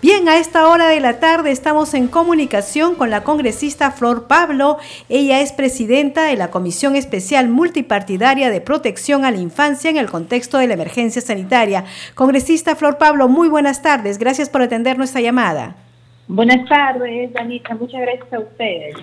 Bien, a esta hora de la tarde estamos en comunicación con la congresista Flor Pablo. Ella es presidenta de la Comisión Especial Multipartidaria de Protección a la Infancia en el contexto de la emergencia sanitaria. Congresista Flor Pablo, muy buenas tardes. Gracias por atender nuestra llamada. Buenas tardes, Danita. Muchas gracias a ustedes.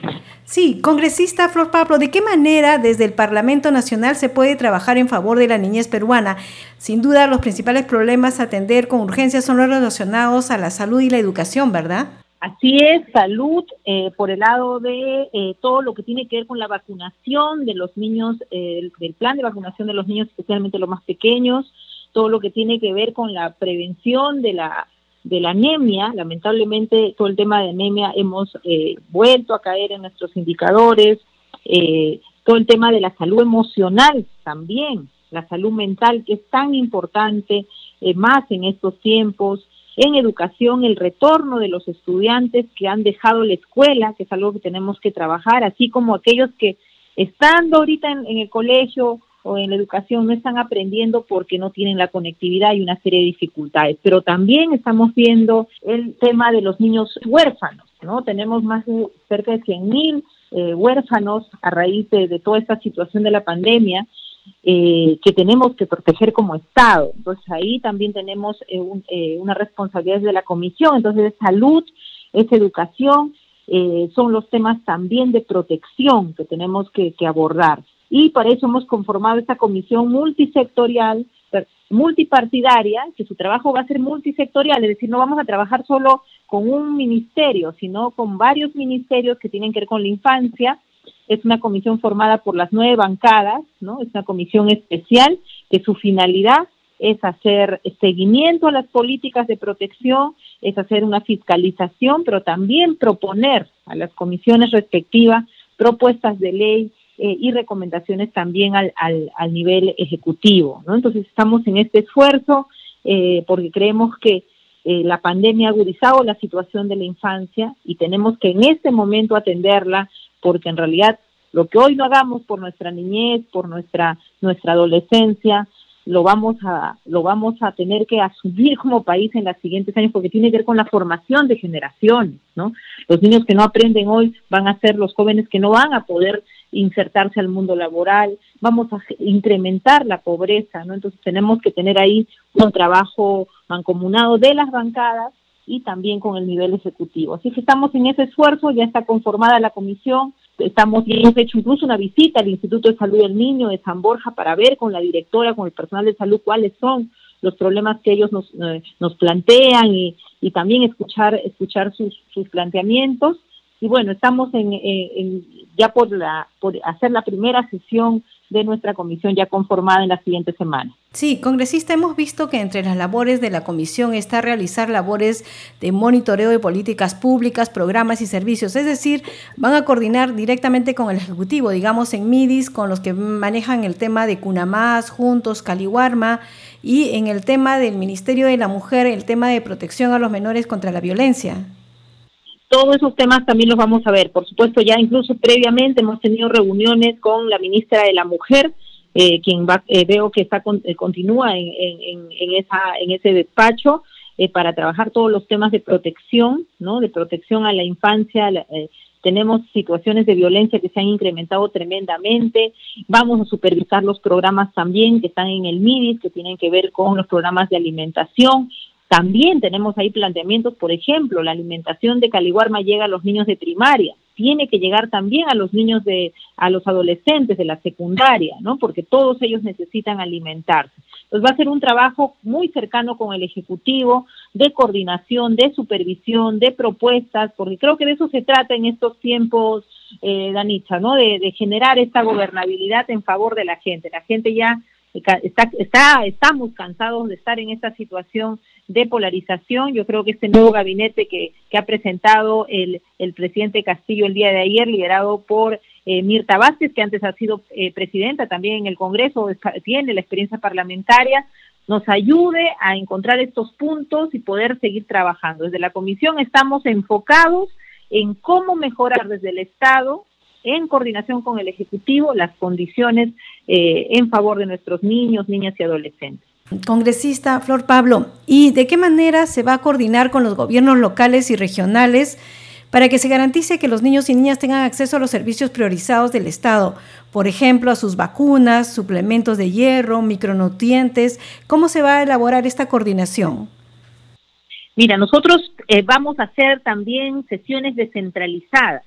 Sí, congresista Flor Pablo, ¿de qué manera desde el Parlamento Nacional se puede trabajar en favor de la niñez peruana? Sin duda, los principales problemas a atender con urgencia son los relacionados a la salud y la educación, ¿verdad? Así es, salud eh, por el lado de eh, todo lo que tiene que ver con la vacunación de los niños, eh, del plan de vacunación de los niños, especialmente los más pequeños, todo lo que tiene que ver con la prevención de la de la anemia, lamentablemente todo el tema de anemia hemos eh, vuelto a caer en nuestros indicadores, eh, todo el tema de la salud emocional también, la salud mental que es tan importante eh, más en estos tiempos, en educación, el retorno de los estudiantes que han dejado la escuela, que es algo que tenemos que trabajar, así como aquellos que estando ahorita en el colegio o en la educación no están aprendiendo porque no tienen la conectividad y una serie de dificultades. Pero también estamos viendo el tema de los niños huérfanos, ¿no? Tenemos más de cerca de 100 mil eh, huérfanos a raíz de, toda esta situación de la pandemia eh, que tenemos que proteger como Estado. Entonces ahí también tenemos eh, una responsabilidad de la Comisión. Entonces es salud, es educación, son los temas también de protección que tenemos que abordar y para eso hemos conformado esta comisión multisectorial, multipartidaria, que su trabajo va a ser multisectorial, es decir, no vamos a trabajar solo con un ministerio, sino con varios ministerios que tienen que ver con la infancia. Es una comisión formada por las nueve bancadas, ¿no? Es una comisión especial que su finalidad es hacer seguimiento a las políticas de protección, es hacer una fiscalización, pero también proponer a las comisiones respectivas propuestas de ley eh, y recomendaciones también al, al, nivel ejecutivo. ¿no? Entonces estamos en este esfuerzo eh, porque creemos que eh, la pandemia ha agudizado la situación de la infancia y tenemos que en este momento atenderla porque en realidad lo que hoy no hagamos por nuestra niñez, por nuestra, nuestra adolescencia, lo vamos a lo vamos a tener que asumir como país en los siguientes años porque tiene que ver con la formación de generaciones, ¿no? Los niños que no aprenden hoy van a ser los jóvenes que no van a poder insertarse al mundo laboral, vamos a incrementar la pobreza, ¿no? Entonces tenemos que tener ahí un trabajo mancomunado de las bancadas y también con el nivel ejecutivo. Así que estamos en ese esfuerzo, ya está conformada la comisión, estamos hemos hecho incluso una visita al Instituto de Salud del Niño de San Borja para ver con la directora, con el personal de salud cuáles son los problemas que ellos nos, eh, nos plantean y, y, también escuchar escuchar sus, sus planteamientos y bueno estamos en, en, ya por la por hacer la primera sesión de nuestra comisión ya conformada en la siguiente semana. Sí, congresista, hemos visto que entre las labores de la comisión está realizar labores de monitoreo de políticas públicas, programas y servicios, es decir, van a coordinar directamente con el Ejecutivo, digamos en MIDIS, con los que manejan el tema de Cunamás, Juntos, Caliwarma, y en el tema del Ministerio de la Mujer, el tema de protección a los menores contra la violencia. Todos esos temas también los vamos a ver. Por supuesto, ya incluso previamente hemos tenido reuniones con la ministra de la Mujer, eh, quien va, eh, veo que está eh, continúa en, esa, en ese despacho para trabajar todos los temas de protección, ¿no? De protección a la infancia. tenemos situaciones de violencia que se han incrementado tremendamente. Vamos a supervisar los programas también que están en el MIDIS, que tienen que ver con los programas de alimentación, también tenemos ahí planteamientos, por ejemplo, la alimentación de Caliguarma llega a los niños de primaria, tiene que llegar también a los niños de, a los adolescentes de la secundaria, ¿no? Porque todos ellos necesitan alimentarse. Entonces va a ser un trabajo muy cercano con el Ejecutivo, de coordinación, de supervisión, de propuestas, porque creo que de eso se trata en estos tiempos, eh, ¿no? De, de generar esta gobernabilidad en favor de la gente. La gente ya está, está, estamos cansados de estar en esta situación de polarización. Yo creo que este nuevo gabinete que, ha presentado el, el, presidente Castillo el día de ayer, liderado por eh, Mirta Vázquez, que antes ha sido eh, presidenta también en el Congreso, tiene la experiencia parlamentaria, nos ayude a encontrar estos puntos y poder seguir trabajando. Desde la Comisión estamos enfocados en cómo mejorar desde el Estado en coordinación con el Ejecutivo las condiciones eh, en favor de nuestros niños, niñas y adolescentes. Congresista Flor Pablo, ¿y de qué manera se va a coordinar con los gobiernos locales y regionales para que se garantice que los niños y niñas tengan acceso a los servicios priorizados del Estado? Por ejemplo, a sus vacunas, suplementos de hierro, micronutrientes. ¿Cómo se va a elaborar esta coordinación? Mira, nosotros eh, vamos a hacer también sesiones descentralizadas.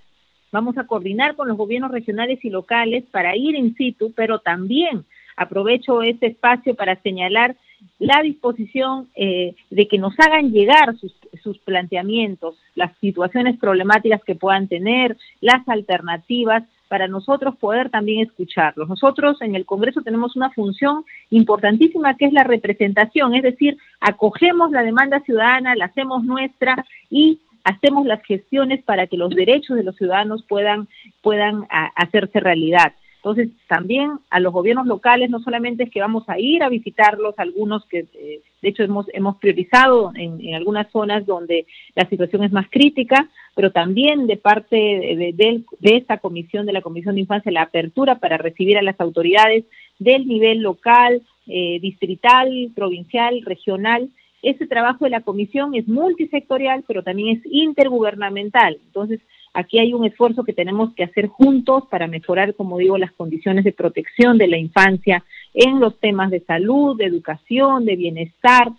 Vamos a coordinar con los gobiernos regionales y locales para ir in situ, pero también aprovecho este espacio para señalar la disposición eh, de que nos hagan llegar sus, sus, planteamientos, las situaciones problemáticas que puedan tener, las alternativas, para nosotros poder también escucharlos. Nosotros en el Congreso tenemos una función importantísima que es la representación, es decir, acogemos la demanda ciudadana, la hacemos nuestra y hacemos las gestiones para que los derechos de los ciudadanos puedan, puedan hacerse realidad. Entonces, también a los gobiernos locales no solamente es que vamos a ir a visitarlos, algunos que eh, de hecho hemos, hemos priorizado en, algunas zonas donde la situación es más crítica, pero también de parte de, de, de, esta comisión, de la Comisión de Infancia, la apertura para recibir a las autoridades del nivel local, eh, distrital, provincial, regional. Ese trabajo de la comisión es multisectorial, pero también es intergubernamental. Entonces, Aquí hay un esfuerzo que tenemos que hacer juntos para mejorar, como digo, las condiciones de protección de la infancia en los temas de salud, de educación, de bienestar,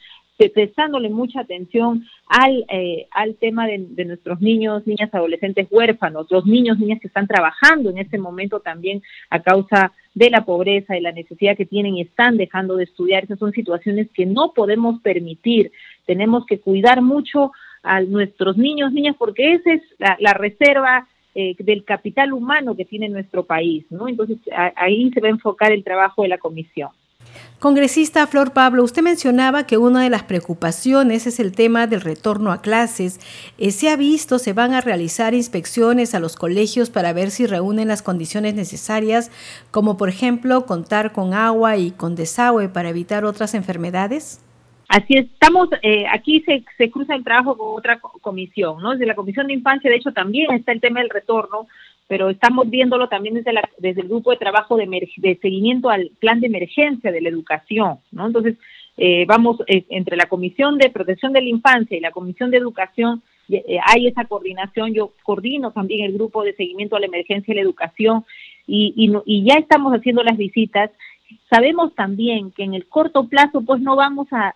prestándole mucha atención al, eh, al tema de, de, nuestros niños, niñas, adolescentes huérfanos, los niños, niñas que están trabajando en este momento también a causa de la pobreza y la necesidad que tienen y están dejando de estudiar. Esas son situaciones que no podemos permitir. Tenemos que cuidar mucho a nuestros niños, niñas, porque esa es la, reserva eh, del capital humano que tiene nuestro país, ¿no? Entonces ahí se va a enfocar el trabajo de la comisión. Congresista Flor Pablo, usted mencionaba que una de las preocupaciones es el tema del retorno a clases. Eh, ¿Se ha visto, se van a realizar inspecciones a los colegios para ver si reúnen las condiciones necesarias, como por ejemplo contar con agua y con desagüe para evitar otras enfermedades? Así estamos, eh, aquí se, se, cruza el trabajo con otra comisión, ¿no? Desde la Comisión de Infancia, de hecho, también está el tema del retorno, pero estamos viéndolo también desde, la, desde el grupo de trabajo de, de, seguimiento al plan de emergencia de la educación, ¿no? Entonces, eh, vamos, eh, entre la Comisión de Protección de la Infancia y la Comisión de Educación, eh, hay esa coordinación, yo coordino también el grupo de seguimiento a la emergencia y la educación, y, y, y ya estamos haciendo las visitas, Sabemos también que en el corto plazo pues no vamos a,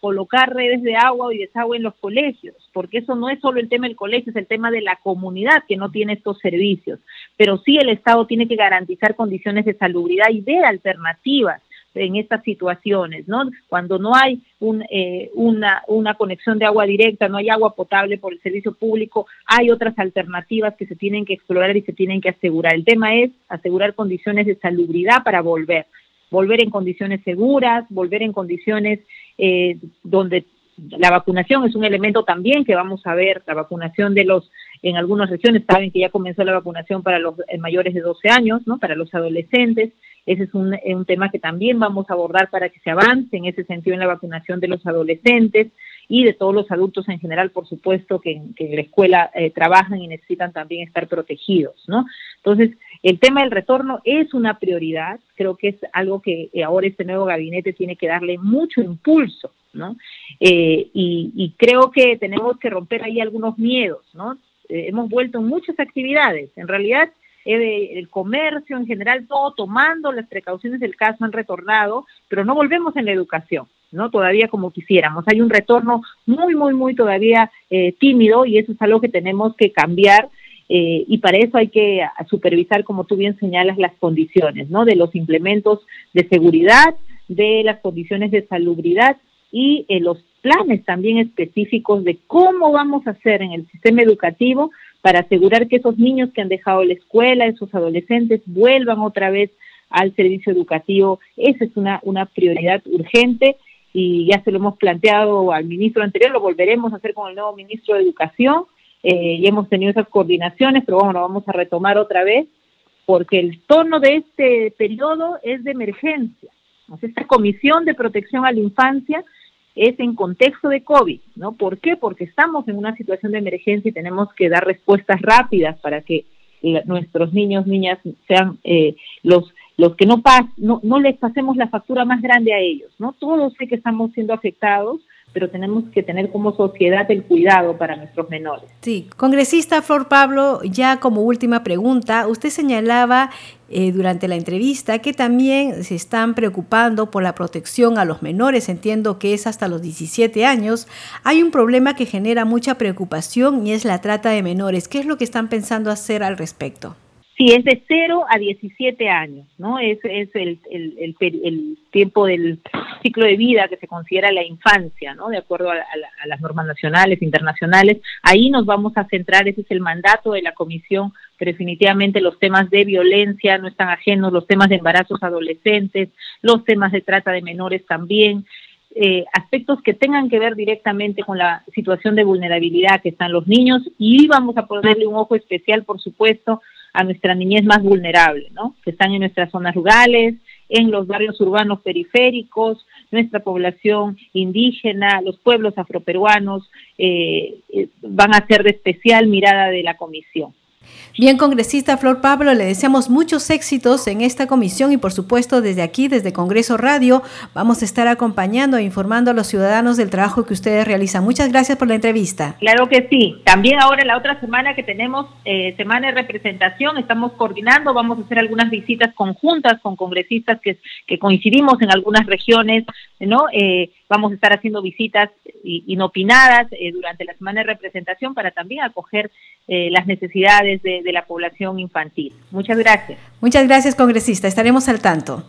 colocar redes de agua y desagüe en los colegios, porque eso no es solo el tema del colegio, es el tema de la comunidad que no tiene estos servicios. Pero sí el Estado tiene que garantizar condiciones de salubridad y de alternativas en estas situaciones, ¿no? Cuando no hay un, eh, una, una conexión de agua directa, no hay agua potable por el servicio público, hay otras alternativas que se tienen que explorar y se tienen que asegurar. El tema es asegurar condiciones de salubridad para volver volver en condiciones seguras, volver en condiciones eh, donde la vacunación es un elemento también que vamos a ver, la vacunación de los, en algunas regiones saben que ya comenzó la vacunación para los eh, mayores de 12 años, ¿no? Para los adolescentes, ese es un, un tema que también vamos a abordar para que se avance en ese sentido en la vacunación de los adolescentes y de todos los adultos en general, por supuesto, que, que en la escuela eh, trabajan y necesitan también estar protegidos, ¿no? Entonces, el tema del retorno es una prioridad, creo que es algo que eh, ahora este nuevo gabinete tiene que darle mucho impulso, ¿no? Eh, y, y, creo que tenemos que romper ahí algunos miedos, ¿no? Eh, hemos vuelto en muchas actividades, en realidad eh, el comercio en general, todo tomando las precauciones del caso han retornado, pero no volvemos en la educación. ¿no? Todavía como quisiéramos. Hay un retorno muy, muy, muy todavía tímido y eso es algo que tenemos que cambiar eh, y para eso hay que supervisar, como tú bien señalas, las condiciones, ¿no? De los implementos de seguridad, de las condiciones de salubridad y eh, los planes también específicos de cómo vamos a hacer en el sistema educativo para asegurar que esos niños que han dejado la escuela, esos adolescentes, vuelvan otra vez al servicio educativo. Esa es una, una prioridad urgente y ya se lo hemos planteado al ministro anterior, lo volveremos a hacer con el nuevo ministro de Educación eh, y hemos tenido esas coordinaciones, pero bueno, vamos a retomar otra vez porque el tono de este periodo es de emergencia. esta comisión de protección a la infancia es en contexto de COVID, ¿no? ¿Por qué? Porque estamos en una situación de emergencia y tenemos que dar respuestas rápidas para que nuestros niños, niñas sean eh, los los que no, pas, no, no les pasemos la factura más grande a ellos, ¿no? Todos sé que estamos siendo afectados, pero tenemos que tener como sociedad el cuidado para nuestros menores. Sí, congresista Flor Pablo, ya como última pregunta, usted señalaba eh, durante la entrevista que también se están preocupando por la protección a los menores, entiendo que es hasta los 17 años. Hay un problema que genera mucha preocupación y es la trata de menores. ¿Qué es lo que están pensando hacer al respecto? Sí, es de 0 a 17 años, ¿no? Es, es el, el, el, tiempo del ciclo de vida que se considera la infancia, ¿no? De acuerdo a, a, las normas nacionales, internacionales. Ahí nos vamos a centrar, ese es el mandato de la comisión, pero definitivamente los temas de violencia no están ajenos, los temas de embarazos adolescentes, los temas de trata de menores también. Eh, aspectos que tengan que ver directamente con la situación de vulnerabilidad que están los niños y vamos a ponerle un ojo especial, por supuesto, a nuestra niñez más vulnerable, ¿no? Que están en nuestras zonas rurales, en los barrios urbanos periféricos, nuestra población indígena, los pueblos afroperuanos, eh, eh, van a ser de especial mirada de la comisión. Bien, congresista Flor Pablo, le deseamos muchos éxitos en esta comisión y por supuesto desde aquí, desde Congreso Radio, vamos a estar acompañando e informando a los ciudadanos del trabajo que ustedes realizan. Muchas gracias por la entrevista. Claro que sí. También ahora la otra semana que tenemos eh, semana de representación, estamos coordinando, vamos a hacer algunas visitas conjuntas con congresistas que, que coincidimos en algunas regiones, ¿no? Eh, vamos a estar haciendo visitas inopinadas eh, durante la semana de representación para también acoger eh, las necesidades de, de la población infantil. Muchas gracias. Muchas gracias, congresista. Estaremos al tanto.